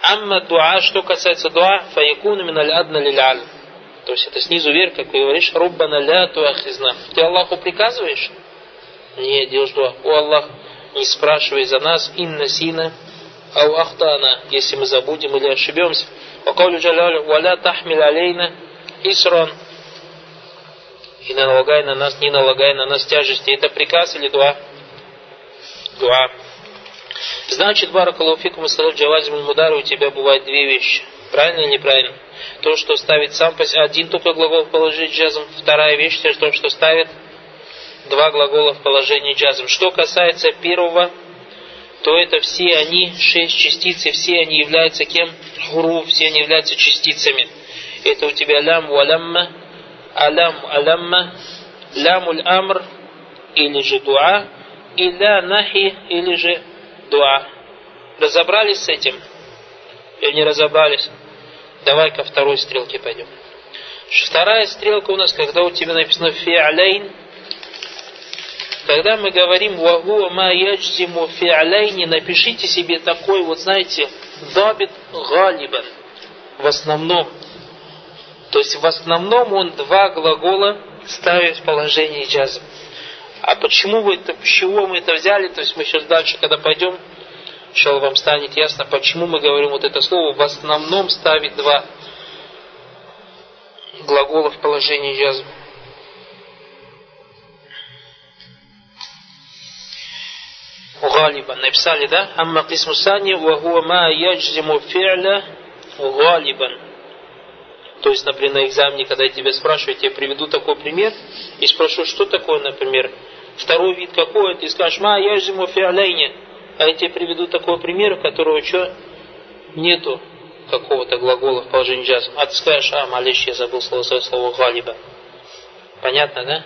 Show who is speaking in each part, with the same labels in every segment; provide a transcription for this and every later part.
Speaker 1: Амма дуа, что касается дуа, фаякуну мин аль адна лиль То есть это снизу вверх, как ты говоришь, руббана ля туахизна. Ты Аллаху приказываешь? Не, делаешь дуа. О Аллах, не спрашивай за нас, инна сина, ау ахтана, если мы забудем или ошибемся. Вакаулю джалялю, валя тахмил алейна, исрон, и налагай на нас, не налагай на нас тяжести. Это приказ или дуа? Дуа. Значит, баракалуфикум и джавазим мудар у тебя бывает две вещи. Правильно или неправильно? То, что ставит сам по себе, один только глагол положить джазм. Вторая вещь, то, что ставит два глагола в положении джазм. Что касается первого, то это все они, шесть частиц, и все они являются кем? Хуру, все они являются частицами. Это у тебя лям, валямма, алям, алямма, лямуль амр, или же дуа, и ля нахи, или же дуа. Разобрались с этим? Или не разобрались? Давай ко второй стрелке пойдем. Вторая стрелка у нас, когда у тебя написано фи'аляйн, когда мы говорим вагуа ма яджзиму фи'аляйни, напишите себе такой вот, знаете, дабит галибан. В основном. То есть в основном он два глагола ставит в положение джазм. А почему вы это, чего мы это взяли, то есть мы сейчас дальше, когда пойдем, сначала вам станет ясно, почему мы говорим вот это слово, в основном ставит два глагола в положении язв. Галиба. Написали, да? Амма кисмусани, вагуа ма яджзиму фи'ля галибан. То есть, например, на экзамене, когда я тебя спрашиваю, я тебе приведу такой пример и спрошу, что такое, например, второй вид какой, ты скажешь, ма яджзиму фи'ляйне. А я тебе приведу такой пример, у которого что? Нету какого-то глагола в положении джаз. А ты скажешь, а, малиш, я забыл слово, слово галиба. Понятно, да?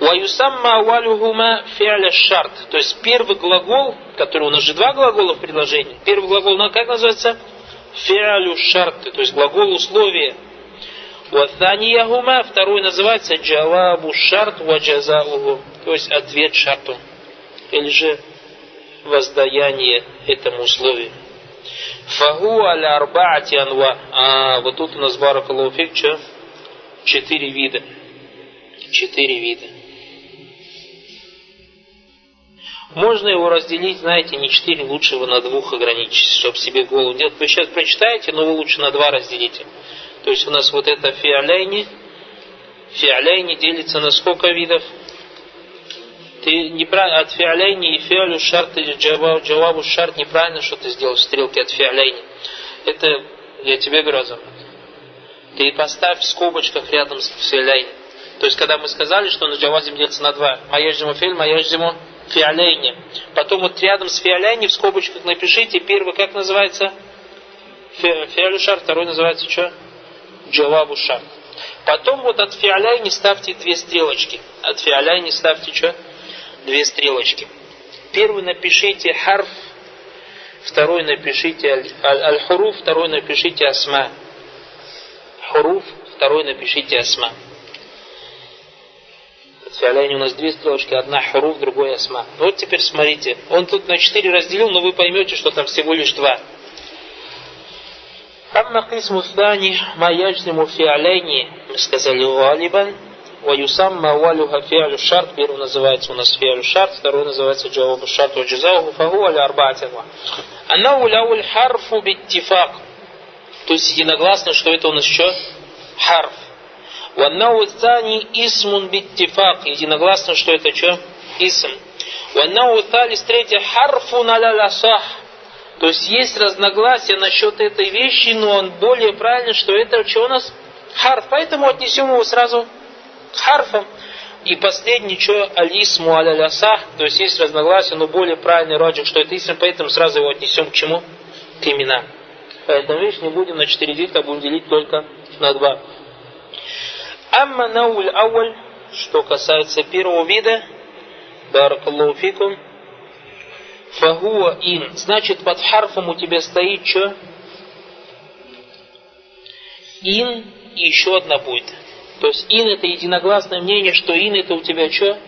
Speaker 1: Ваюсамма валюхума фиаля шарт. То есть первый глагол, который у нас же два глагола в предложении. Первый глагол, ну, как называется? Фиалю шарт, то есть глагол условия. Ватанияхума, второй называется джавабу шарт ваджазауху, то есть ответ шарту. Или же воздаяние этому условию. Фагу аля арбаати анва. А вот тут у нас баракалуфик? Четыре вида. Четыре вида. Можно его разделить, знаете, не четыре, лучше его на двух ограничить, чтобы себе голову делать. Вы сейчас прочитаете, но вы лучше на два разделите. То есть у нас вот это фиаляйни, фиаляйни делится на сколько видов? Ты неправильно, от фиаляйни и фиалю шарт или джавабу, джавабу шарт неправильно, что ты сделал стрелки от фиаляйни. Это, я тебе говорю, Ты поставь в скобочках рядом с фиаляйни. То есть, когда мы сказали, что на джавазим делится на два, маяжзиму фильм, маяжзиму фиаляйни. Потом вот рядом с фиаляйни в скобочках напишите, первый как называется? Фиалю шар, второй называется что? Джавабу шар. Потом вот от фиаляйни ставьте две стрелочки. От фиаляйни ставьте что? Две стрелочки. Первый напишите харф, второй напишите аль-хуруф, второй напишите асма. Хуруф, второй напишите асма. Фиаляйне у нас две строчки, одна хуруф, другой асма. Ну вот теперь смотрите, он тут на четыре разделил, но вы поймете, что там всего лишь два. Амма кисму сдани ма фиаляйни, мы сказали, валибан, Ваюсам мавалюха фиалю шарт. Первый называется у нас фиалю шарт, второй называется джавабу шарт ва фагу аля арбаатилла. Анна уляуль харфу биттифак. То есть единогласно, что это у нас еще харф. Ваннау тани исмун биттифак. Единогласно, что это что? Исм. Ваннау талис третье харфун аля То есть есть разногласия насчет этой вещи, но он более правильно, что это что у нас? Харф. Поэтому отнесем его сразу харфом. И последний, что алисму аля То есть есть разногласия, но более правильный роджик, что это исм, поэтому сразу его отнесем к чему? К именам. Поэтому, видишь, не будем на четыре делить, а будем делить только на два. Амма науль ауаль, что касается первого вида, баракаллаху фикум, фагуа ин. Значит, под харфом у тебя стоит что? Ин и еще одна будет. То есть ин это единогласное мнение, что ин это у тебя что?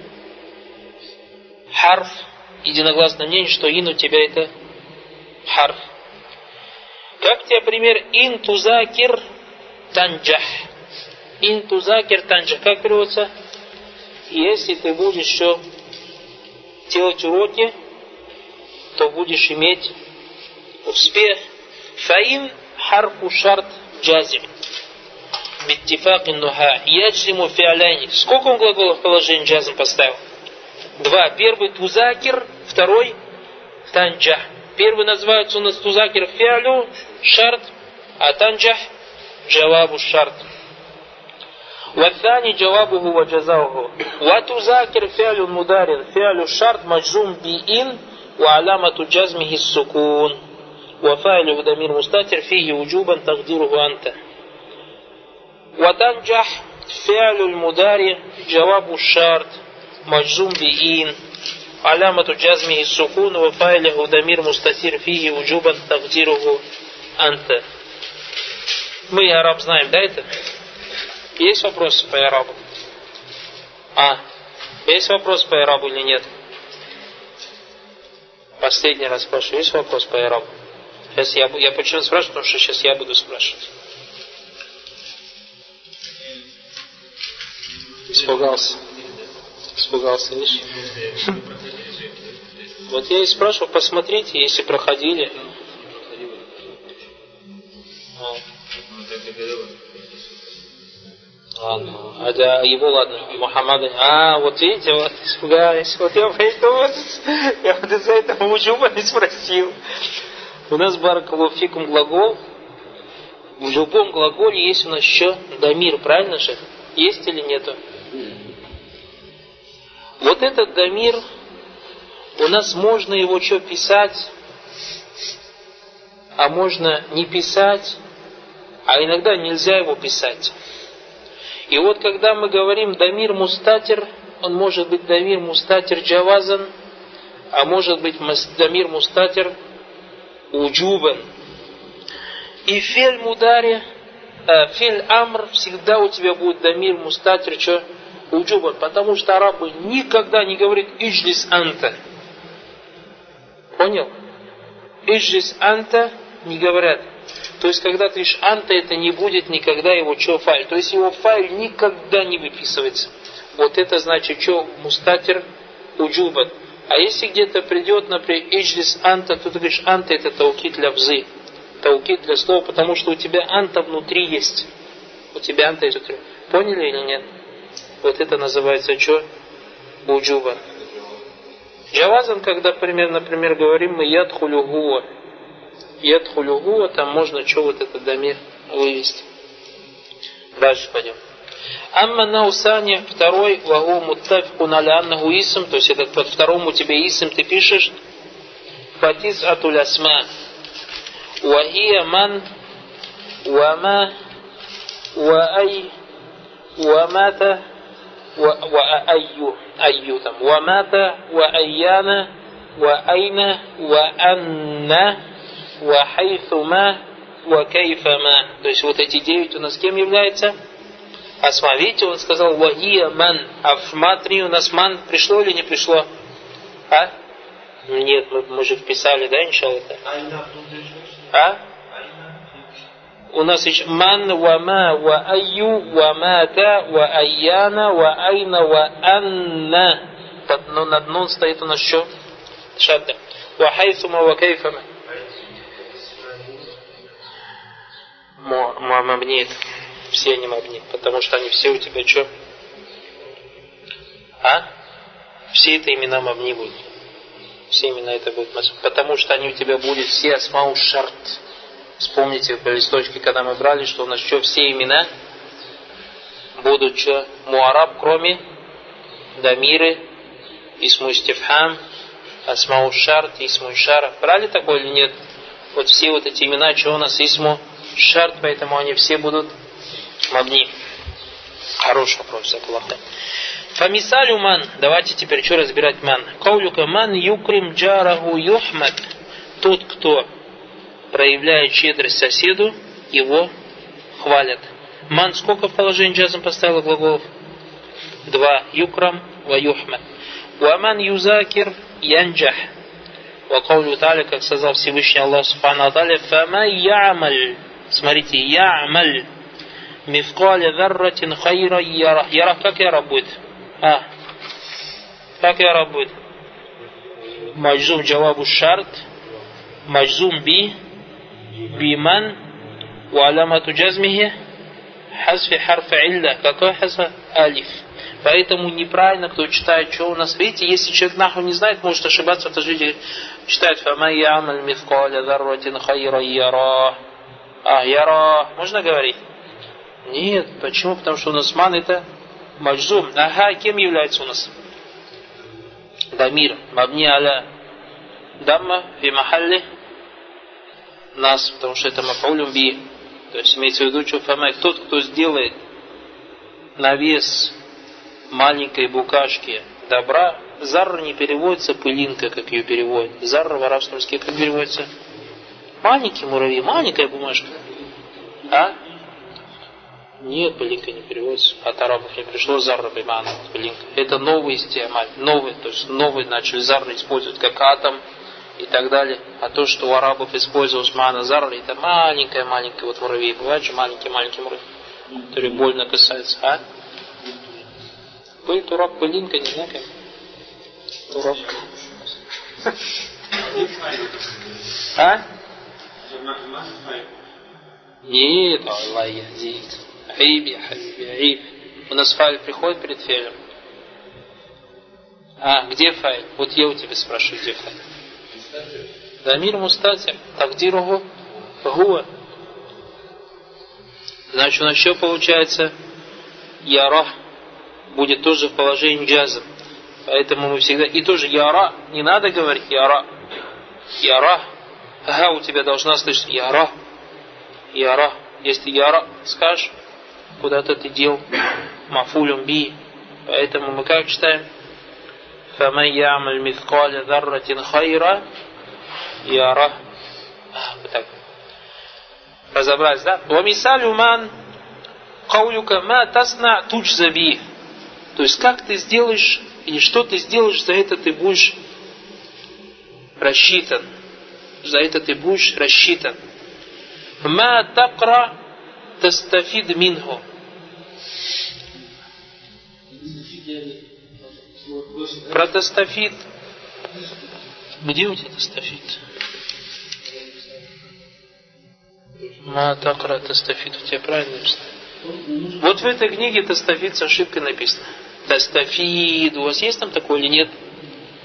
Speaker 1: Харф. Единогласное мнение, что ин у тебя это харф. Как тебе пример интузакир танджах? Интузакир танджах. Как переводится? Если ты будешь еще делать уроки, то будешь иметь успех. Фаин харфу шарт джазим. Биттифак нуха. Яджиму фиаляйни. Сколько он глаголов в положении джазм поставил? Два. Первый тузакир, второй танджах. Первый называется у нас тузакир фиалю, шарт, а танджах джавабу шарт. والثاني جوابه وجزاؤه وتذاكر فعل مدار فعل الشرط مجزوم بإن وعلامة جزمه السكون وفاعله ضمير مستتر فيه وجوبا تقديره أنت وتنجح فعل المدارع جواب الشرط مجزوم بإن علامة جزمه السكون وفاعله ضمير مستتر فيه وجوبا تقديره أنت Мы араб знаем, да, это? Есть вопросы по арабу? А, есть вопрос по арабу или нет? Последний раз спрашиваю, есть вопрос по арабу? Сейчас я, я почему спрашиваю, потому что сейчас я буду спрашивать. Испугался. Испугался, видишь? Вот я и спрашивал, посмотрите, если проходили. А. Ладно. Да, его ладно, Мухаммада. А, вот видите, вот испугались. Вот я поэтому я вот из-за этого Уджуба не спросил. У нас баракалуфикум глагол. В любом глаголе есть у нас еще дамир, правильно же? Есть или нету? Вот этот дамир, у нас можно его что писать, а можно не писать, а иногда нельзя его писать. И вот когда мы говорим дамир мустатир, он может быть дамир мустатир джавазан, а может быть дамир мустатир уджубан. И фель мудари, э, фель амр всегда у тебя будет дамир мустатир, что? Уджубан. Потому что арабы никогда не говорят иджлис анта. Понял? Иджлис анта не говорят. То есть, когда ты ишь анта, это не будет никогда его что файль. То есть, его файль никогда не выписывается. Вот это значит, что мустатер уджубан. А если где-то придет, например, иджлис анта, то ты говоришь, анта это таукит для взы. Таукит для слова, потому что у тебя анта внутри есть. У тебя анта есть внутри. Поняли или нет? Вот это называется что? Уджуба. Джавазан, когда, пример, например, говорим мы ядхулю гуа. Ядхулюгу, ну, а там можно что вот этот дамир вывести. Дальше пойдем. Амма наусани, второй, вагу муттафикун аля аннаху то есть это под второму тебе исм ты пишешь, фатис атуль асма. Вахия ман, вама, ваай, вамата, ваайю, айю там, вамата, ваайяна, ваайна, ваанна, вахайфума, вакайфама. То есть вот эти девять у нас кем является? Асма. Видите, он сказал вагия ман, а в матри у нас ман пришло или не пришло? А? Ну нет, мы, мы же вписали, да, иншаллах? А? У нас еще ман, вама, ва айю, ва мата, ва айяна, ва айна, ва анна. Под, ну, но над нон стоит у нас что? Шадда. Ва хайсума, ва кайфама. Мамабнит. Все они мабнит, потому что они все у тебя что? А? Все это имена мабни будут. Все имена это будут. Потому что они у тебя будут все асмау шарт. Вспомните по листочке, когда мы брали, что у нас что все имена будут что? Муараб, кроме Дамиры, Исму Стефхам, Асмау Шарт, Исму Шара. Брали такое или нет? Вот все вот эти имена, что у нас Исму Шарт, поэтому они все будут мабни. Хороший вопрос, Закулаха. Фамисалю ман. Давайте теперь что разбирать ман. Каулюка ман юкрим джараху юхмад. Тот, кто проявляет щедрость соседу, его хвалят. Ман сколько в положении джазм поставила глаголов? Два. Юкрам ва юхмад. Ваман юзакир янджах. Вакаулю Таля, как сказал Всевышний Аллах Субхану Аталя, Фама ямаль. Смотрите, ямаль. Мифкаля зарратин хайра ярах. Ярах как яра будет? А. Как яра будет? Маджзум джавабу шарт. Маджзум би. Биман. Валамату джазмихи. Хазфи харфа илля. Какой хазфа? Алиф. Поэтому неправильно, кто читает, что у нас. Видите, если человек наху не знает, может ошибаться в тажвиде. Читает «Фама ямаль мифкаля зарратин хайра яра». А, яра. Можно говорить? Нет. Почему? Потому что у нас ман это маджзум. Ага, кем является у нас? Дамир. Мабни аля дамма фи махалли нас, потому что это мафаулюм би. То есть имеется в виду, что фама, тот, кто сделает навес маленькой букашки добра, зарра не переводится пылинка, как ее переводят. Зарра в арабском языке как переводится? Маленький муравей, маленькая бумажка. А? Нет, пылинка не переводится. От арабов не пришло зарра бимана, пылинка. Это новый стиамаль, новый, то есть новый начали зарра использовать как атом и так далее. А то, что у арабов использовалось мана зарра, это маленькая-маленькая вот муравей. Бывает же маленький-маленький муравей, который больно касается. А? Пыль, турак, пылинка, не знаю как. Турак. А? Нет, Аллах яхдик. Аиб, я хабиби, аиб. У нас файль приходит перед фейлем. А, где файл? Вот я у тебя спрашиваю, где файл? Дамир мустатим. Тагдиругу гуа. Значит, у нас еще получается ярах будет тоже в положении джаза. Поэтому мы всегда... И тоже яра, не надо говорить яра. Яра. Ага, у тебя должна слышать яра. Яра. Если яра скажешь, куда-то ты дел мафулюм би. Поэтому мы как читаем? فمن يعمل مثقال ذرة خيرا يره так. Разобрались, да? ومثال من قولك ما تصنع تجزى به то есть, как ты сделаешь, или что ты сделаешь, за это ты будешь рассчитан. За это ты будешь рассчитан. Ма такра тастафид минху. Про тастафид. Где у тебя тастафид? Ма такра тастафид. У тебя правильно написано? Вот в этой книге тастафид с ошибкой написано. Тастафид. У вас есть там такое или нет?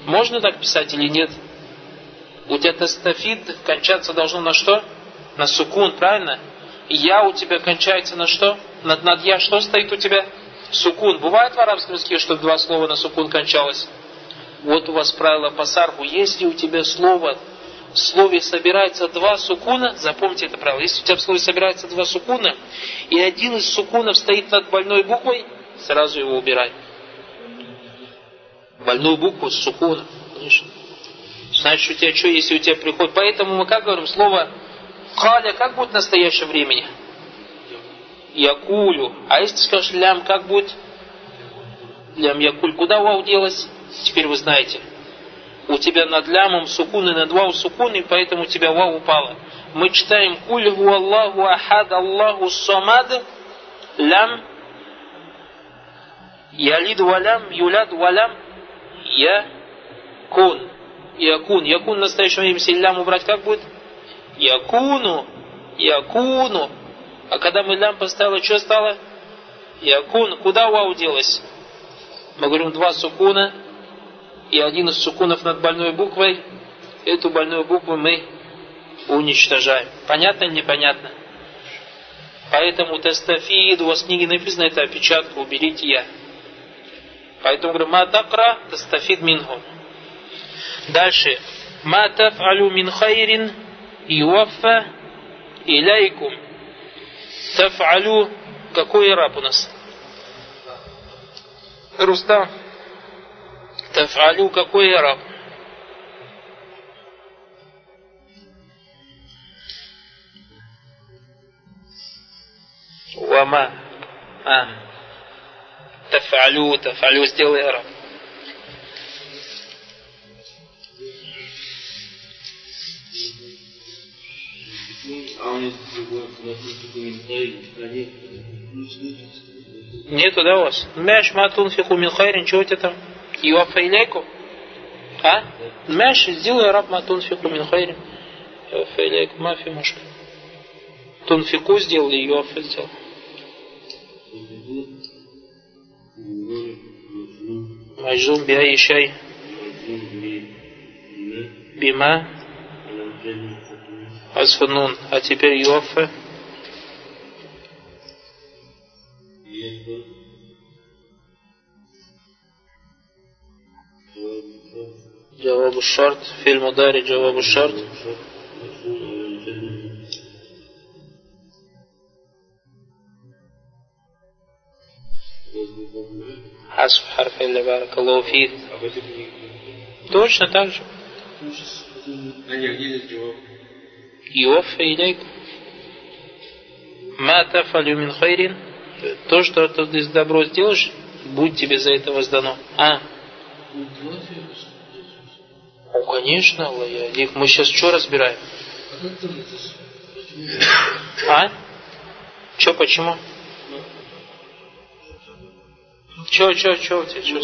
Speaker 1: Можно так писать или нет? У тебя тастафид кончаться должно на что? На сукун, правильно? Я у тебя кончается на что? Над, над я что стоит у тебя? Сукун. Бывает в арабском языке, что два слова на сукун кончалось? Вот у вас правило по сарфу. Если у тебя слово в слове собирается два сукуна, запомните это правило, если у тебя в слове собирается два сукуна, и один из сукунов стоит над больной буквой, сразу его убирай. Больную букву с сукуном, конечно. Значит, у тебя что, если у тебя приходит... Поэтому мы как говорим, слово халя как будет в настоящем времени? Якулю. А если ты скажешь лям, как будет? Лям якуль. Куда вау делась? Теперь вы знаете у тебя над лямом сукун и над вау сукун, и поэтому у тебя вау упало. Мы читаем «Куль ху Аллаху ахад Аллаху самад лям ялид валям юляд валям я кун». Якун. Якун в настоящем времени, если лям убрать, как будет? Якуну. Якуну. А когда мы лям поставили, что стало? Якун. Куда вау делась? Мы говорим два сукуна, и один из сукунов над больной буквой, эту больную букву мы уничтожаем. Понятно или непонятно? Поэтому тестафид, у вас в книге написано, это опечатка, уберите я. Поэтому говорю, ма такра тестафид минху. Дальше. Ма таф'алю мин хайрин юаффа иляйкум. Таф'алю, какой раб у нас? Рустам. Таф'алю какой араб? Вама. А. Таф'алю, таф'алю сделай араб. Нету, да, у вас? Мяш матун фиху мин хайрин, чего у тебя там? Юафа илейку? А? Мяш, сделай раб матун фиху мин хайрин. Юафа илейку, мафи мушка. Тунфику сделал и юафа сделал. Majzum bi ayi shay бима асфанун. А теперь юафа. جواب الشرط في المضارع جواب الشرط حذف حرف إلا بارك الله فيك точно так же Иофа Илейку. Мата фалюмин хайрин. То, что ты из добро сделаешь, будет тебе за это воздано. А? Ну, конечно, Аллах. Мы сейчас что разбираем? А? Че, почему? Че, че, че у тебя, че?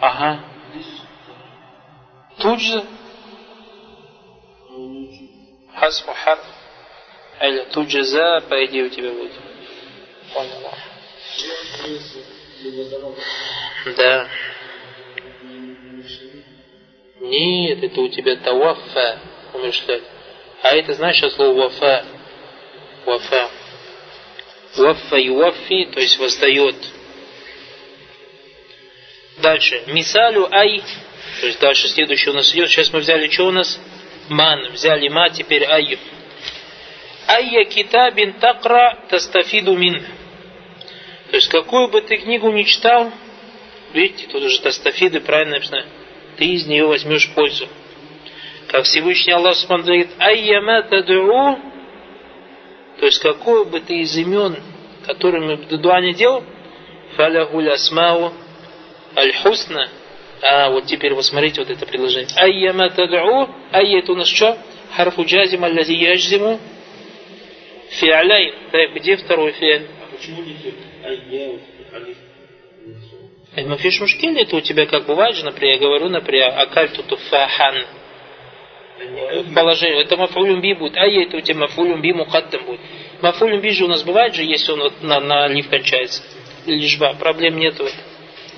Speaker 1: Ага. Тут же? Хасфу харф. Или тут же за, по идее, у тебя будет. Понял. Да. Нет, это у тебя тавафа умышлять. А это знаешь, что слово вафа? Вафа. Вафа и вафи, то есть воздает. Дальше. Мисалю ай. То есть дальше следующий у нас идет. Сейчас мы взяли что у нас? Ман. Взяли ма, теперь ай. Айя китабин такра тастафиду мин. То есть какую бы ты книгу ни читал, видите, тут уже тастафиды правильно написано, ты из нее возьмешь пользу. Как Всевышний Аллах говорит, айяма тад'у, то есть какую бы ты из имен, которыми дуа не делал, фаляхуль асмау аль-хусна, а вот теперь вот смотрите вот это предложение. Айяма тад'у, айя это у нас что? Харфу джазим аллази яджзиму фи'аляй. Так, где второй фи'аль?
Speaker 2: А почему не айя алиф?
Speaker 1: Мафиш мушкиль это у тебя как бывает же, например, я говорю, например, акальту туфахан. Положение, это мафулюм би будет, а это у тебя мафулюм би мукаддам будет. Мафулюм би же у нас бывает же, если он вот на, на алиф кончается. Лишба, проблем нет в этом.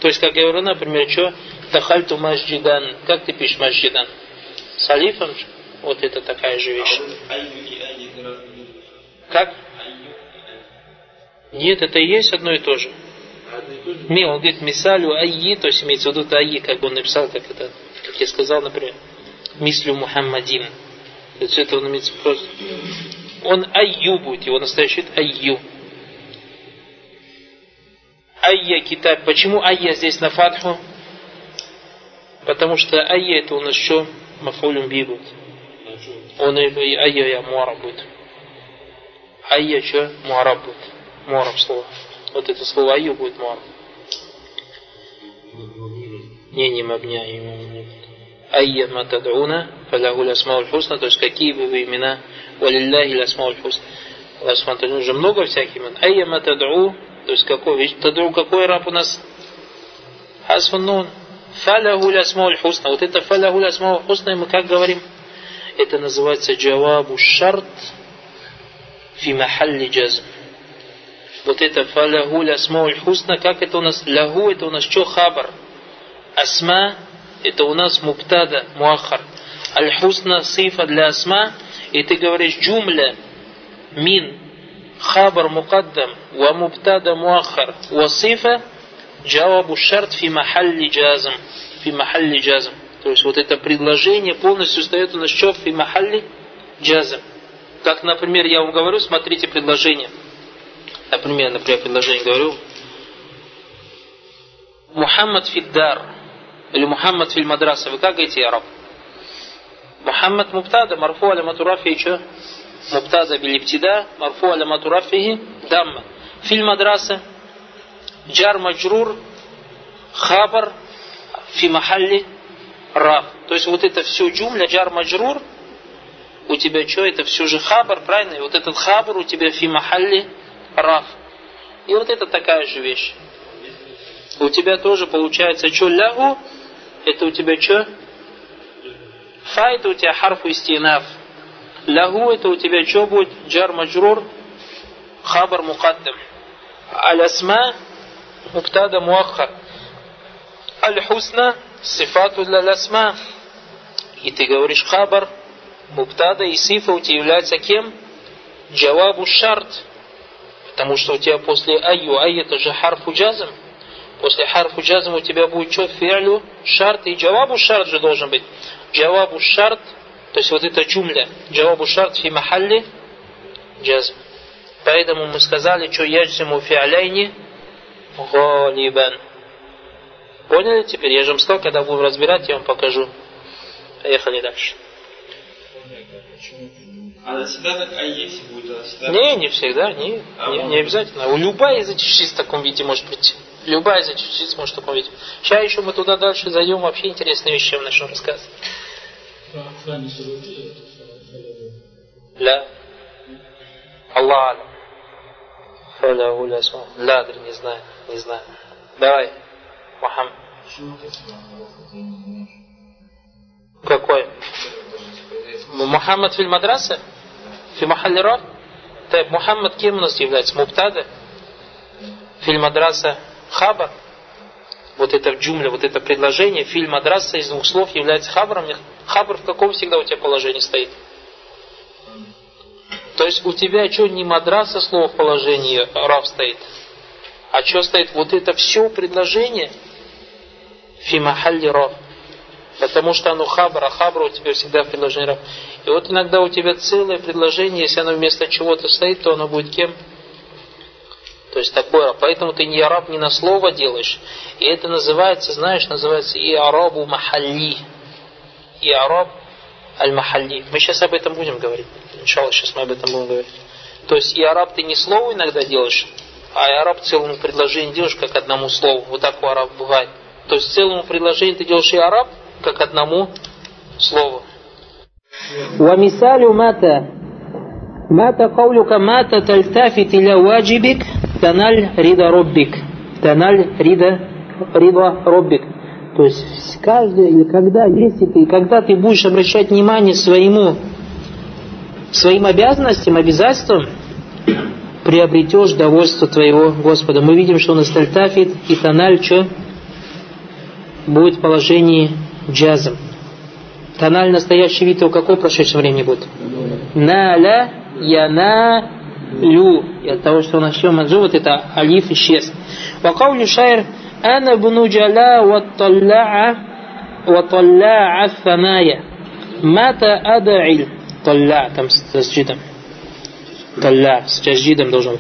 Speaker 1: То есть, как я говорю, например, что? Тахальту масджидан. Как ты пишешь масджидан? С алифом же? Вот это такая же вещь. Как? Нет, это и есть одно и то же. Не, он говорит мисалю айи, то есть имеется в виду айи, как он написал, как это, как я сказал, например, мислю Мухаммадин. То есть это он имеется в виду. Он айю будет, его настоящий айю. Айя китаб. Почему айя здесь на фатху? Потому что айя это у нас что? Мафулюм би будет. Он и айя я муараб будет. Айя что? Муараб будет. Муараб слово. Вот это слово айю будет муараб. Не, не мабня, не Айя матадуна, фалягу лясмауль хусна, то есть какие бы вы имена, валилляхи лясмауль хусна. Аллах Субхану уже много всяких имен. Айя матаду, то есть какой, таду какой раб у нас? Хасфун нун. Фалягу лясмауль хусна. Вот это фалягу лясмауль хусна, мы как говорим? Это называется джавабу шарт фи махалли джазм вот это фалаху лясмауль хусна, как это у нас? Лягу это у нас что? Хабар. Асма это у нас муптада, муахар. Аль-хусна сифа для асма. И ты говоришь джумля мин хабар мукаддам ва муптада муахар ва сифа джавабу шарт фи махалли джазм. Фи махалли джазм. То есть вот это предложение полностью стоит у нас что? Фи махалли джазм. Как, например, я вам говорю, смотрите предложение – Например, например, предложение говорю. Мухаммад фиддар или Мухаммад филь мадраса. Вы как говорите, араб? Мухаммад муптада, марфу аля матурафи что? Муптада билиптида, марфу аля матурафихи, дамма. Филь мадраса, джар маджрур, хабар, фи махалли, раф. То есть вот это все джумля, джар маджрур, у тебя что, это все же хабар, правильно? И вот этот хабар у тебя фи махалли раф. И вот это такая же вещь. У тебя тоже получается что лягу, это у тебя что? Фа это у тебя харфу истинаф. Лягу это у тебя что будет? Джар маджрур, хабар мукаддам. Аль-асма, муахар. Аль-хусна, сифату для асма. И ты говоришь хабар, муктада и сифа у тебя является кем? Джавабу шарт. Потому что у тебя после айю, ай это же харфу джазм. После харфу джазм у тебя будет что? Фиалю шарт. И джавабу шарт же должен быть. Джавабу шарт, то есть вот это джумля. Джавабу шарт фи махалли джазм. Поэтому мы сказали, что яджзиму фиаляйни галибан. Поняли теперь? Я же вам сказал, когда будем разбирать, я вам покажу. Поехали дальше.
Speaker 2: А всегда так а есть будет? А всегда...
Speaker 1: Не, не всегда, не,
Speaker 2: А
Speaker 1: не, не обязательно. У любая из этих частиц в таком виде может прийти. Любая из этих частиц может в таком виде. Сейчас еще мы туда дальше зайдем, вообще интересные вещи вам начнем рассказывать. Ля. Аллах Халя уля. Ля, не знаю, не знаю. Давай, Мухаммад. Какой? Мухаммад филь мадраса? Фи махалли раб? Так, Мухаммад кем у нас является? Муптада? Филь мадраса хабар? Вот это в джумле, вот это предложение, фильм мадраса из двух слов является хабаром. Хабар в каком всегда у тебя положении стоит? То есть у тебя что, не мадраса слово в положении рав стоит, а что стоит? Вот это все предложение фи махалли рав. Потому что оно хабар, а хабар у тебя всегда в предложении рав. И вот иногда у тебя целое предложение, если оно вместо чего-то стоит, то оно будет кем? То есть такое. Поэтому ты не араб не на слово делаешь. И это называется, знаешь, называется и арабу махалли. И араб аль-махалли. Мы сейчас об этом будем говорить. Иншалла, сейчас мы об этом будем говорить. То есть и араб ты не слово иногда делаешь, а и араб целому предложению делаешь как одному слову. Вот так у араб бывает. То есть целому предложению ты делаешь и араб как одному слову. ومثال متى متى قولك متى تلتفت إلى واجبك تنال رضا ربك تنال رضا رضا ربك то есть каждый или когда, если ты, когда ты будешь обращать внимание своему, своим обязанностям, обязательствам, приобретешь довольство твоего Господа. Мы видим, что на Стальтафит и Таналь что? Будет в положении джазом. Тональ настоящий вид его какого в прошедшем времени будет? Наля, яна, лю. И от того, что он начал манжу, вот это алиф исчез. Вакаулю шайр أنا ابن جلا والطلاع وطلاع الثنايا متى أدعي طلاع там с тасджидом طلاع с тасджидом должен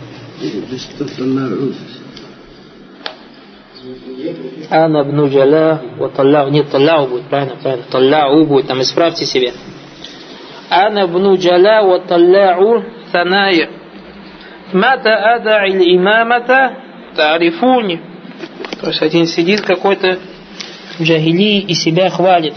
Speaker 1: Ана ибн Джаля ва таллау. Нет, таллау будет, правильно, правильно. Таллау будет, там исправьте себе. Ана ибн Джаля ва таллау ثنايا متى أدعي الإمامة تعرفوني То есть один сидит какой-то в джахили и себя хвалит.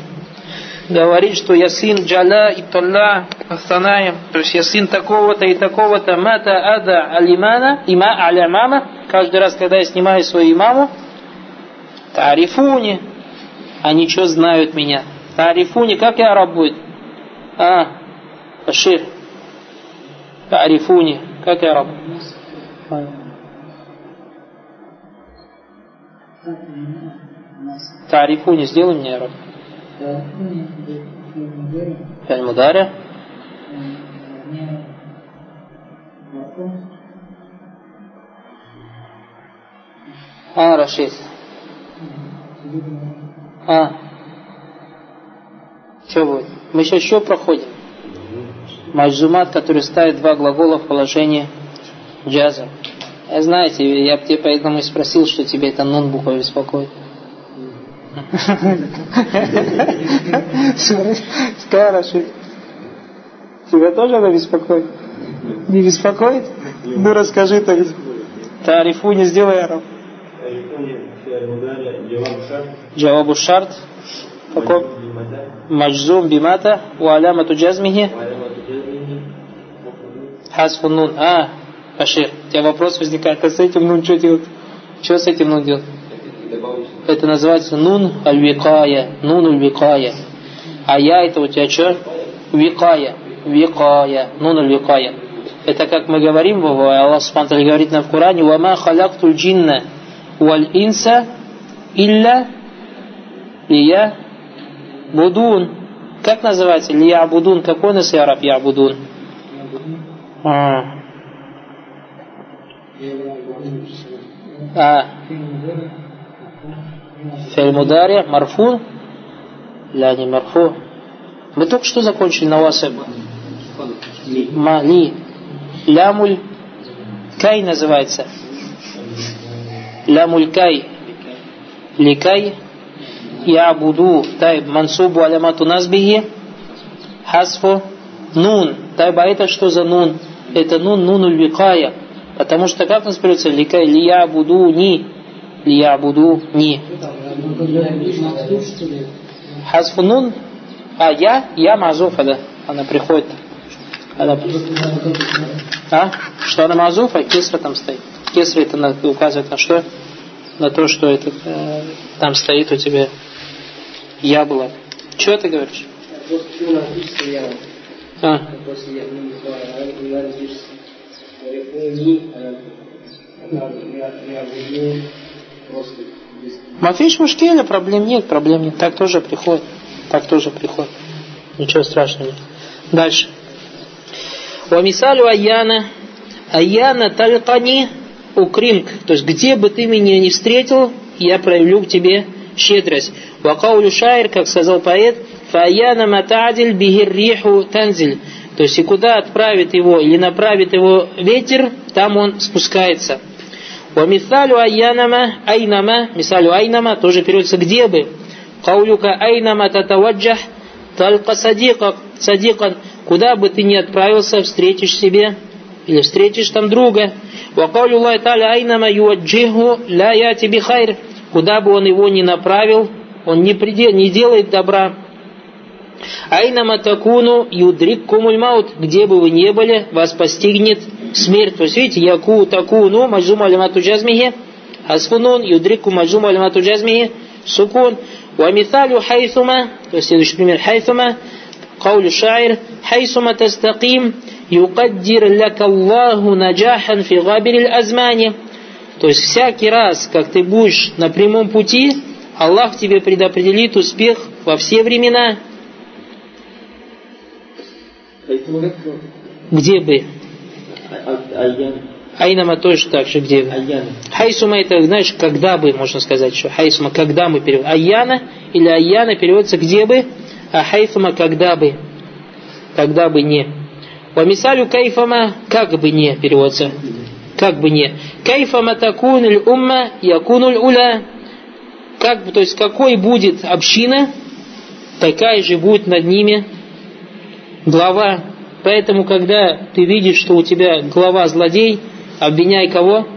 Speaker 1: Говорит, что я сын Джаля и Талла Астаная, то есть я сын такого-то и такого-то, мата ада алимана, има алямама, каждый раз, когда я снимаю свою имаму, тарифуни, они что знают меня? Тарифуни, как я араб будет? А, Шир. Тарифуни, как я араб? Тарифуни, сделай мне рот. Фиаль мударе. А, Рашид. А. Что будет? Мы сейчас еще проходим. Маджумат, который ставит два глагола в положении джаза. Я знаете, я тебе поэтому и спросил, что тебе это нун буква беспокоит. Хорошо. Тебя тоже она беспокоит? Не беспокоит? Ну расскажи так. Тарифу не сделай араб. Джавабу шарт. каком? Маджзум бимата, у алямату джазмихи. Хасфун нун. А, у тебя вопрос возникает, а с этим нун что делать? Что с этим нун делать? Это называется нун аль-викая. Нун аль-викая. А я это у тебя что? Викая. Викая. Нун аль-викая. Это как мы говорим, Аллах Субхану говорит нам в Коране, «Вама халяктуль джинна валь инса илля лия будун». Как называется? Лия будун. Какой у нас араб я будун? А. А. Фельмудари, марфу? Ля, не марфу. Мы только что закончили на вас. Мали. Лямуль кай называется. Лямуль кай. Ликай. Ябуду. Тайб мансубу алямату назбихи. Хасфу. Нун. Тайба это что за нун? Это нун нунуль викая. Потому что как у нас берется ликай лиябуду ни. Лиябуду ни. Хасфу нун. А я, я мазуфа, да. Она приходит. Она... А? Что она мазуфа, кесра там стоит. Кесра это на, указывает на что? На то, что это, э, там стоит у тебя ябло. Что ты говоришь? А? Мафиш Мушкеля проблем нет, проблем нет. Так тоже приходит. Так тоже приходит. Ничего страшного нет. Дальше. Вамисалю Аяна. Аяна талькани укримк. То есть, где бы ты меня не встретил, я проявлю к тебе щедрость. Вакаулю шайр, как сказал поэт, фаяна матадиль бигирриху танзиль. То есть, и куда отправит его или направит его ветер, там он спускается. Вамисалю айянама айнама, мисалю айнама тоже переводится где бы. Каулюка айнама татаваджах талька садикак, садикан. Куда бы ты ни отправился, встретишь себе или встретишь там друга. Вакаулю Аллах та'аля айнама юаджиху ля яти бихайр. Куда бы он его ни направил, он не, придел, не делает добра. Айнама такуну юдрик кумуль маут. Где бы вы ни были, вас постигнет смерть. То есть, видите, яку такуну маджум алимату джазмихи. Асфунун юдрику маджум алимату джазмихи. Сукун. ومثال حيثما то есть следующий пример حيثما قول الشاعر حيثما تستقيم يقدر لك الله نجاحا في غابر الأزمان то есть всякий раз, как ты будешь на прямом пути, Аллах тебе предопределит успех во все времена. Где бы? Айнама тоже так же, где Хайсума это, знаешь, когда бы, можно сказать, что хайсума, когда мы переводим. Айяна или айяна переводится где бы, а хайсума когда бы. Когда бы не. Вамисалю кайфама как бы не переводится. Как бы не. Кайфама такунуль умма якунуль уля. Как, то есть какой будет община, такая же будет над ними глава. Поэтому, когда ты видишь, что у тебя глава злодей, обвиняй кого?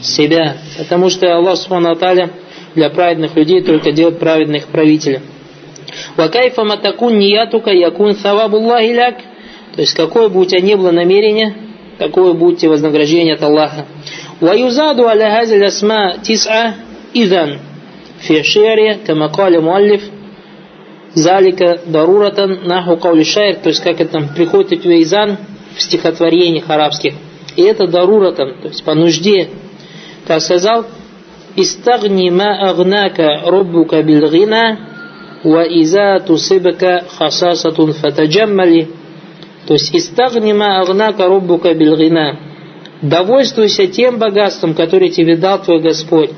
Speaker 1: Себя. Потому что Аллах Субхану Аталя для праведных людей только делает праведных правителей. Вакайфа матакун ниятука якун савабуллахи ляк. То есть, какое бы у тебя ни было намерение, какое будет тебе вознаграждение от Аллаха. Ваюзаду аля хазиль асма тис'a идан фи шире, кама каля муаллиф, залика даруратан наху каули шайр, то есть как это приходит у тебя изан в стихотворениях арабских. И это даруратан, то есть по нужде. Как сказал, «Истагни ма агнака роббука билгина, ва иза тусибака хасасатун фатаджаммали». То есть, «Истагни ма агнака роббука билгина». Довольствуйся тем богатством, которое тебе дал твой Господь.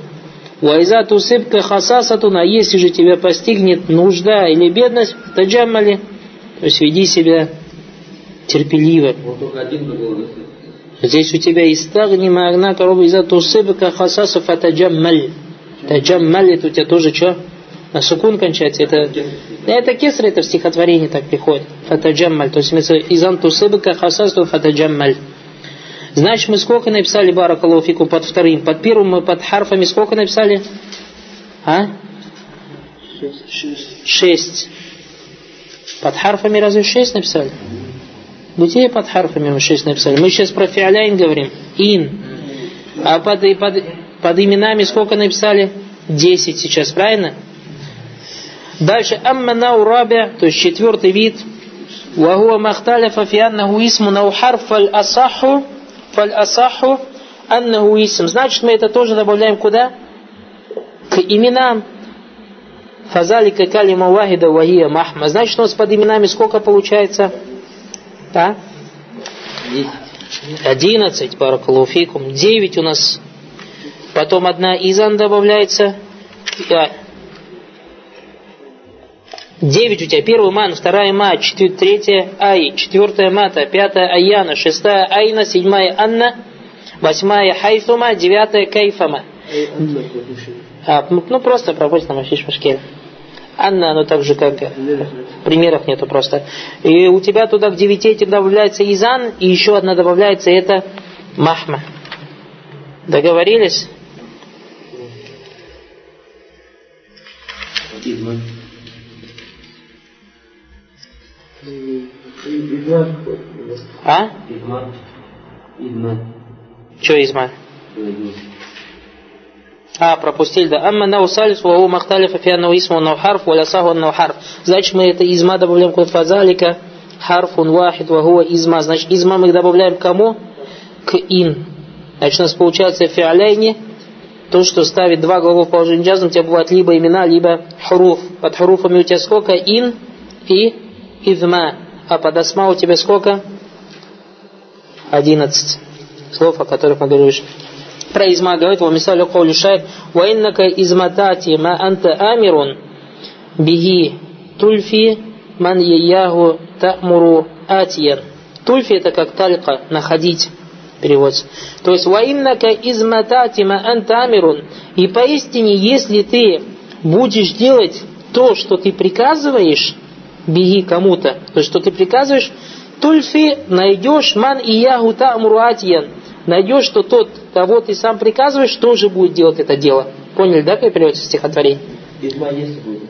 Speaker 1: Вайза тусыбка хасасатун, а если же тебя постигнет нужда или бедность, таджаммали, то есть веди себя терпеливо. Здесь у тебя истагни магна коробы из-за тусыбка хасасу фатаджаммаль. Таджаммаль это у тебя тоже что? На сукун кончается. Это, это кесар, это в стихотворении так приходит. Фатаджаммаль. То есть изан тусыбка хасасу фатаджаммаль. Значит, мы сколько написали баракалуфику под вторым, под первым и под харфами сколько написали? А? Шесть. Под харфами разве шесть написали? Где под харфами мы шесть написали? Мы сейчас про фиаляйн говорим. Ин. А под, и под, под именами сколько написали? Десять сейчас, правильно? Дальше. Амма наурабя, то есть четвертый вид. Вахуа махталяфа фианнаху исму наухарфаль асаху فالأصح فالأصح أنه اسم. Значит, мы это тоже добавляем куда? К именам. Фазалика калима вахида вахия махма. Значит, у нас под именами сколько получается? Да? Одиннадцать, баракалуфикум. Девять у нас. Потом одна изан добавляется. Девять у тебя. Первый ман, вторая ма, четвер, третья ай, четвертая мата, пятая аяна, шестая айна, седьмая анна, восьмая хайфума, девятая кайфама. А, ну, ну просто пропустим на Машкель. Анна, оно так же, как примеров нету просто. И у тебя туда к девяти добавляется изан, и еще одна добавляется, это махма. Договорились? А? Что изма? А, пропустили, да. Амма нау салис ва у махталифа фи аннау исму нау харф ва лясаху аннау харф. Значит, мы это изма добавляем к фазалика харфун вахид ва хуа изма. Значит, изма мы добавляем к кому? К ин. Значит, у нас получается фиаляйни, то, что ставит два глагола в положении джазм, у тебя бывают либо имена, либо хуруф. Под хуруфами у тебя сколько? Ин и изма. А под асма у тебя сколько? Одиннадцать слов, о которых мы говорим про изма говорит, wa мисалю каули шайр, wa иннака изматати ма анта амирун биги тульфи ман яяху тамуру атиян. Тульфи это как талька, находить переводится. То есть, wa иннака изматати ма анта амирун. И поистине, если ты будешь делать то, что ты приказываешь, беги кому-то, то есть, что ты приказываешь, тульфи найдешь ман и ягу тамуру атиян найдешь, что тот, кого ты сам приказываешь, тоже будет делать это дело. Поняли, да, как переводится стихотворение? Изма если будет.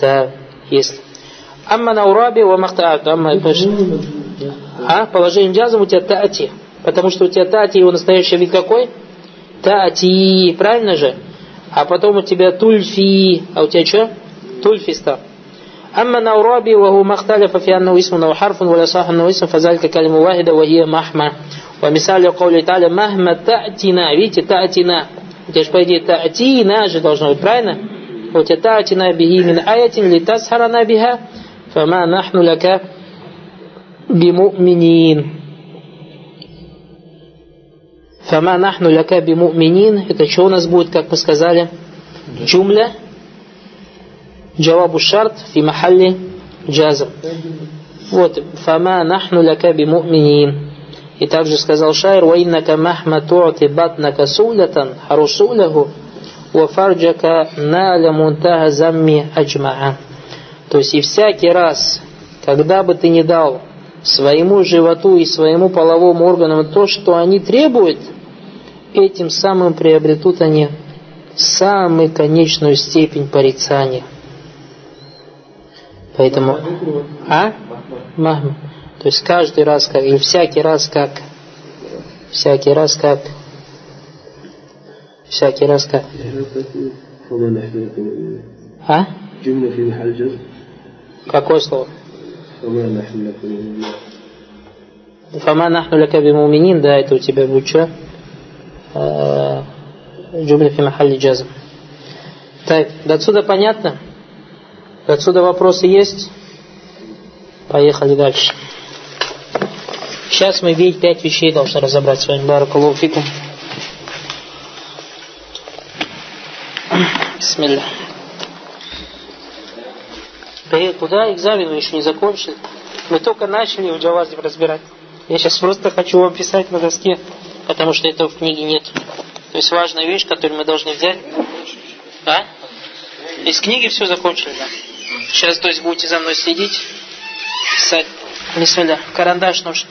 Speaker 1: Да, если. Амма на ураби ва махтаату. Амма А, положение джазом у тебя таати. Потому что у тебя таати, его настоящий вид какой? Таати, правильно же? А потом у тебя тульфи. А у тебя что? Тульфиста. أما نورابي وهو ما اختلف في أنه اسم أو حرف ولا صح أنه اسم فذلك كلمة واحدة وهي محمى ومثال قوله تعالى مهما تأتينا видите تأتينا у тебя же по идее تأتينا же должно быть правильно у тебя تأتينا به من آية لتسحرنا بها فما نحن لك بمؤمنين فما نحن لك بمؤمنين это что у нас будет как мы сказали джумля Джавабу шарт фи махалли джазм. Вот. Фама нахну ляка би. И также сказал шайр, «Ва иннака махма ту'ти батнака сулятан харусуляху, ва фарджака наля мунтага. То есть и всякий раз, когда бы ты не дал своему животу и своему половому органу то, что они требуют, этим самым приобретут они самую конечную степень порицания – Поэтому... А? Махма. То есть каждый раз как, или всякий раз как, всякий раз как, всякий раз как. А? Какое слово? Фама нахну лака бимуминин, да, это у тебя будет что? Джумля фи махалли джазм. Так, до отсюда понятно? Отсюда вопросы есть? Поехали дальше. Сейчас мы видеть пять вещей должны разобрать с вами. Баракаллаху фикум. Бисмилля. Да куда экзамен мы еще не закончили? Мы только начали в Джавазе разбирать. Я сейчас просто хочу вам писать на доске, потому что этого в книге нет. То есть важная вещь, которую мы должны взять. А? Из книги все закончили, да. Сейчас, то есть, будете за мной следить, писать. Бисмилля. Карандаш нужен.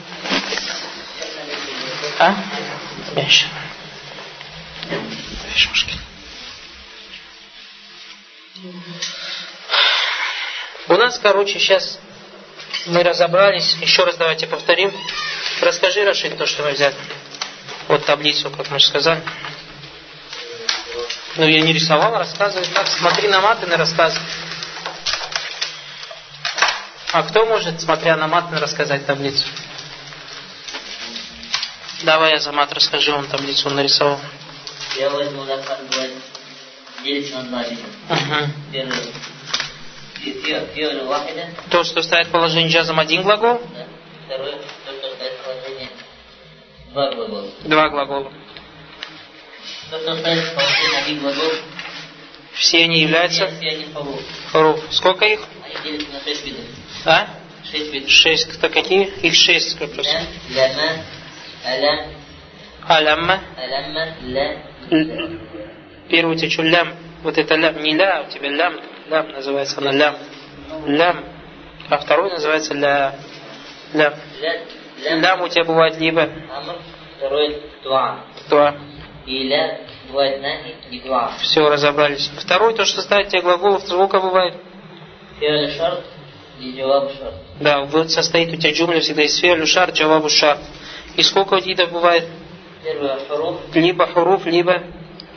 Speaker 1: А? Меч. Видишь, У нас, короче, сейчас мы разобрались. Еще раз давайте повторим. Расскажи, Рашид, то, что мы взяли. Вот таблицу, как мы же сказали. Ну, я не рисовал, рассказывай так. Смотри на маты и рассказывай. А кто может, смотря на мат, рассказать таблицу? Давай, я за мат расскажи, он таблицу нарисовал.
Speaker 3: Первый мудакар будет делится на два вида.
Speaker 1: Угу.
Speaker 3: Первый фиоль вахида,
Speaker 1: То, что ставит положение джазом один глагол,
Speaker 3: да. второй то, что ставит положение два глагола.
Speaker 1: два глагола.
Speaker 3: То, что ставит положение один глагол,
Speaker 1: Все они являются
Speaker 3: все, они харуф.
Speaker 1: Сколько их?
Speaker 3: Они делятся на шесть видов.
Speaker 1: А?
Speaker 3: Шесть видов.
Speaker 1: Шесть. Кто какие? Их шесть. Просто?
Speaker 3: Ля, ляма, алям,
Speaker 1: Алямма.
Speaker 3: алямма, ля,
Speaker 1: Л- Первый у тебя что, лям. Вот это лям. Не ля, у тебя лям. Лям называется она лям. Лям. А второй называется ля. Лям.
Speaker 3: ля, лям,
Speaker 1: у тебя бывает либо
Speaker 3: второй дуа.
Speaker 1: то.
Speaker 3: И ля бывает нахи и дуа.
Speaker 1: Все, разобрались. Второй, то, что ставит тебе глаголов, сколько бывает?
Speaker 3: Джаваб шарт.
Speaker 1: Да, вот состоит у тебя джумля всегда из фиалю шар, джавабу шар. И сколько видов бывает?
Speaker 3: Харуф
Speaker 1: Либо хуруф, либо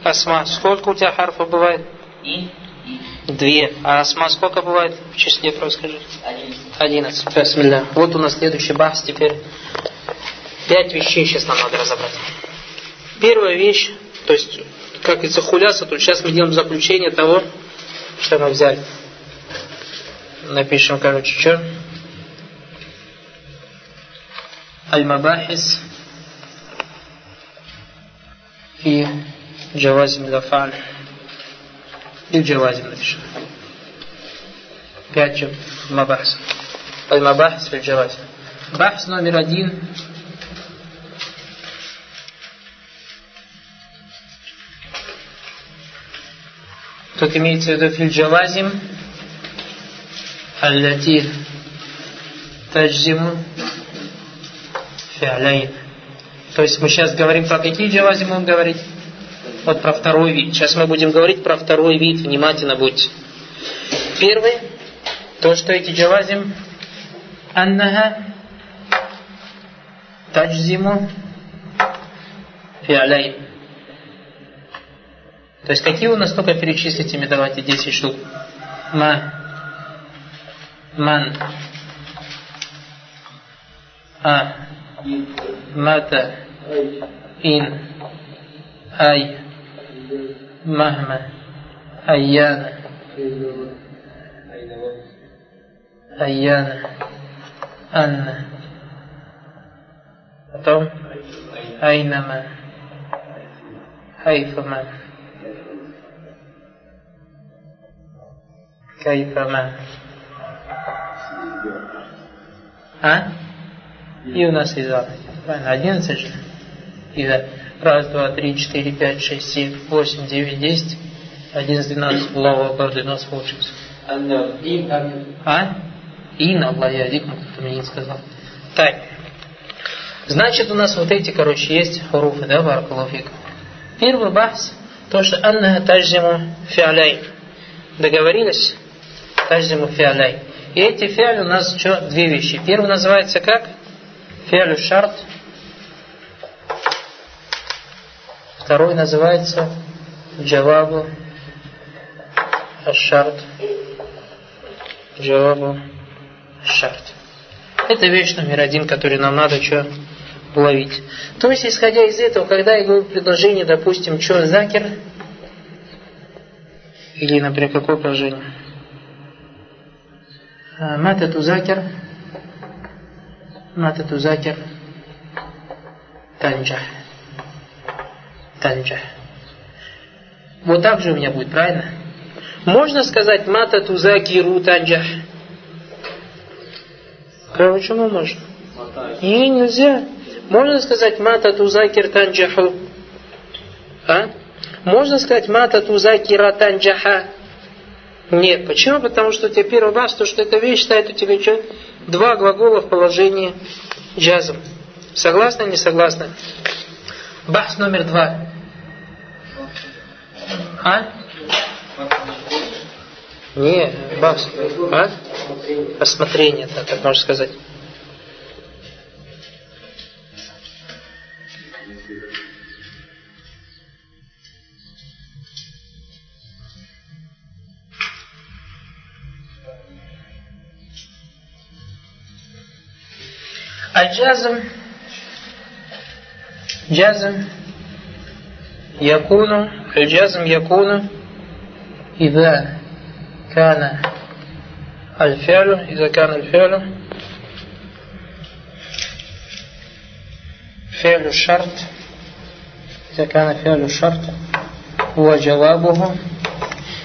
Speaker 1: асма. Сколько у тебя харфов бывает?
Speaker 3: и и
Speaker 1: Две. А асма сколько бывает в числе, просто скажи?
Speaker 3: один.
Speaker 1: Одиннадцать. Бисмилля. Вот у нас следующий бахс теперь. Пять вещей сейчас нам надо разобрать. Первая вещь, то есть, как говорится, хуляса, то сейчас мы делаем заключение того, что мы взяли. Напишем, короче, что? Аль-Мабахис и Джавазим Дафаль. И Джавазим напишем. Пять чем Мабахс. Аль-Мабахис в Джавазим. Бахс номер один. Тут имеется в виду фильджавазим, аллати таджзиму фиаляйн. То есть мы сейчас говорим про какие джавазим будем говорить? Вот про второй вид. Сейчас мы будем говорить про второй вид. Внимательно будьте. Первый, то, что эти джавазим аннаха таджзиму фиаляйн. То есть какие у нас только перечислите мне давайте 10 штук. Ма. Ман. А. Мата. Ин. Ай. Махма. Айяна. Айяна. Анна. Потом. Айнама. Хайфама. Кайфама. А? И у нас иза. Правильно, 11 же. Иза. Раз, два, три, четыре, пять, шесть, семь, восемь, девять, десять, одиннадцать, двенадцать, Аллаху Акбар, двенадцать получится. А? Ин, Аллах, я дикну, кто мне не сказал. Так. Значит, у нас вот эти, короче, есть хуруфы, да, баракалуфик. Первый бахс, то, что анна таджиму фиаляй. Договорились? Таджиму фиаляй. И эти фиаль у нас что? Две вещи. Первый называется как? Фиалю шарт. Второй называется джавабу ашарт. Джавабу шарт. Это вещь номер один, которую нам надо что уловить. То есть, исходя из этого, когда я говорю предложение, допустим, что закер, или, например, какое предложение? Мата тузакер, мата тузакер, танджах. Танджах. Вот так же у меня будет, правильно? Можно сказать мата тузакиру танджах? Почему можно? И нельзя. Можно сказать мата тузакир танджаху? А? Можно сказать мата тузакира танджаха? Нет. Почему? Потому что у тебя первый бас, то, что эта вещь ставит у тебя что? Два глагола в положении джазом. Согласны, не согласны? Бахс номер два. А? Не, бахс. А? Рассмотрение, да, так можно сказать. الجازم جازم يكون الجزم يكون إذا كان الفعل إذا كان الفعل فعل الشرط إذا كان فعل الشرط هو جوابه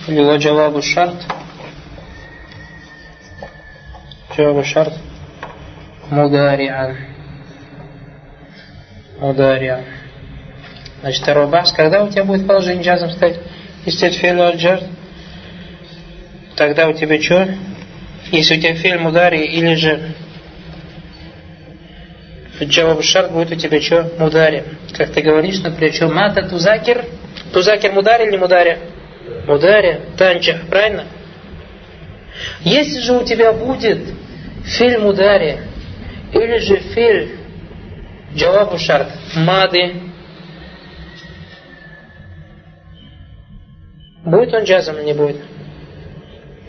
Speaker 1: اللي هو جواب الشرط جواب الشرط. мудария. Мудария. Значит, второй бас, когда у тебя будет положение джазом стать если фейлу аль-джаз, тогда у тебя что? Если у тебя фейль мудари или же джаваб шар будет у тебя что? Мудари. Как ты говоришь, например, что мата тузакир? Тузакер мудари или мудари? Мудари. Танчах, правильно? Если же у тебя будет фильм ударе или же фильм джавабу шарт, мады, Будет он джазом или не будет?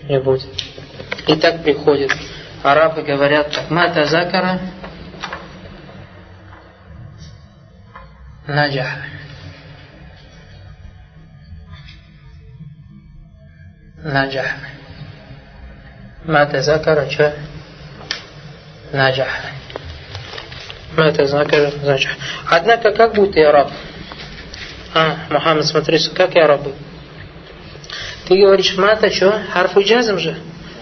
Speaker 1: Не будет. И так приходит. Арабы говорят так. Мата закара наджаха. Наджаха. Мата закара что? Наджаха. Мата закара наджаха. Однако, как будет и араб? А, Мухаммад, смотри, как и араб будет? Ты говоришь мата, что? Харфу джазм же.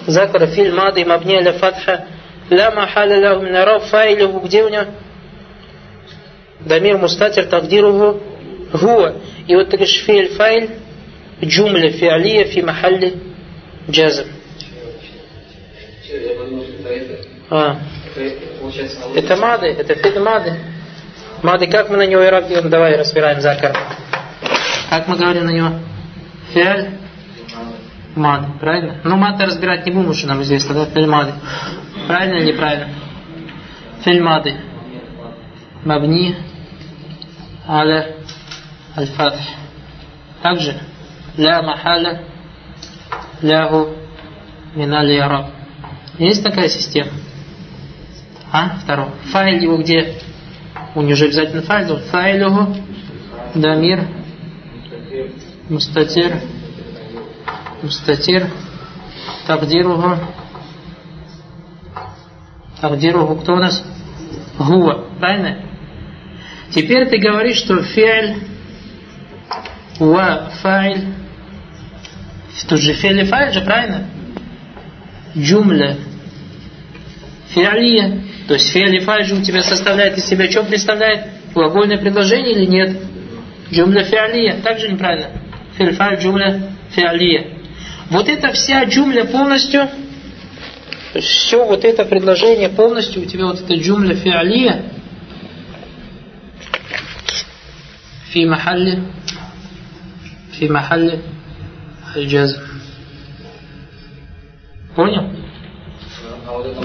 Speaker 1: Закара филь мады мабни аля фатха. Ля махаля ляху минараб файлиху. Где у него? Дамир мустатир тагдируху гуа. И вот ты говоришь филь файл джумля фиалия фи махалли Это мады, это филь мады. Мады, как мы на него ирак делаем? Давай разбираем закар. Как мы говорим на него? Фиаль мад, правильно? Но мад разбирать не будем, что нам известно, да, фильмады. Правильно или неправильно? Фильмады. Мабни аля аль-фатх. Также ля махаля лягу минали яраб. Есть такая система? А? Второе. Файл его где? У него же обязательно файл. Файлюху дамир мустатир мустатир, тагдиругу, тагдиругу кто у нас? Гуа, правильно? Теперь ты говоришь, что фиаль ва файль, тут же фиаль и файль же, правильно? Джумля фиалия, то есть же у тебя составляет из себя, что представляет? Глагольное предложение или нет? Джумля фиалия, также неправильно. Фиаль файль джумля фиалия. Вот эта вся джумля полностью, все вот это предложение полностью, у тебя вот эта джумля фиалия, фи махалли, фи махалли аль Понял?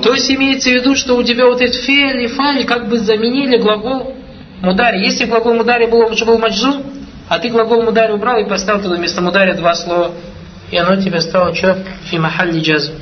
Speaker 1: То есть имеется в виду, что у тебя вот эти фейль и фали как бы заменили глагол мудари. Если глагол мудари был, уже был маджзу, а ты глагол мудари убрал и поставил туда вместо мудари два слова и оно тебе стало что? Фи махалли джазм.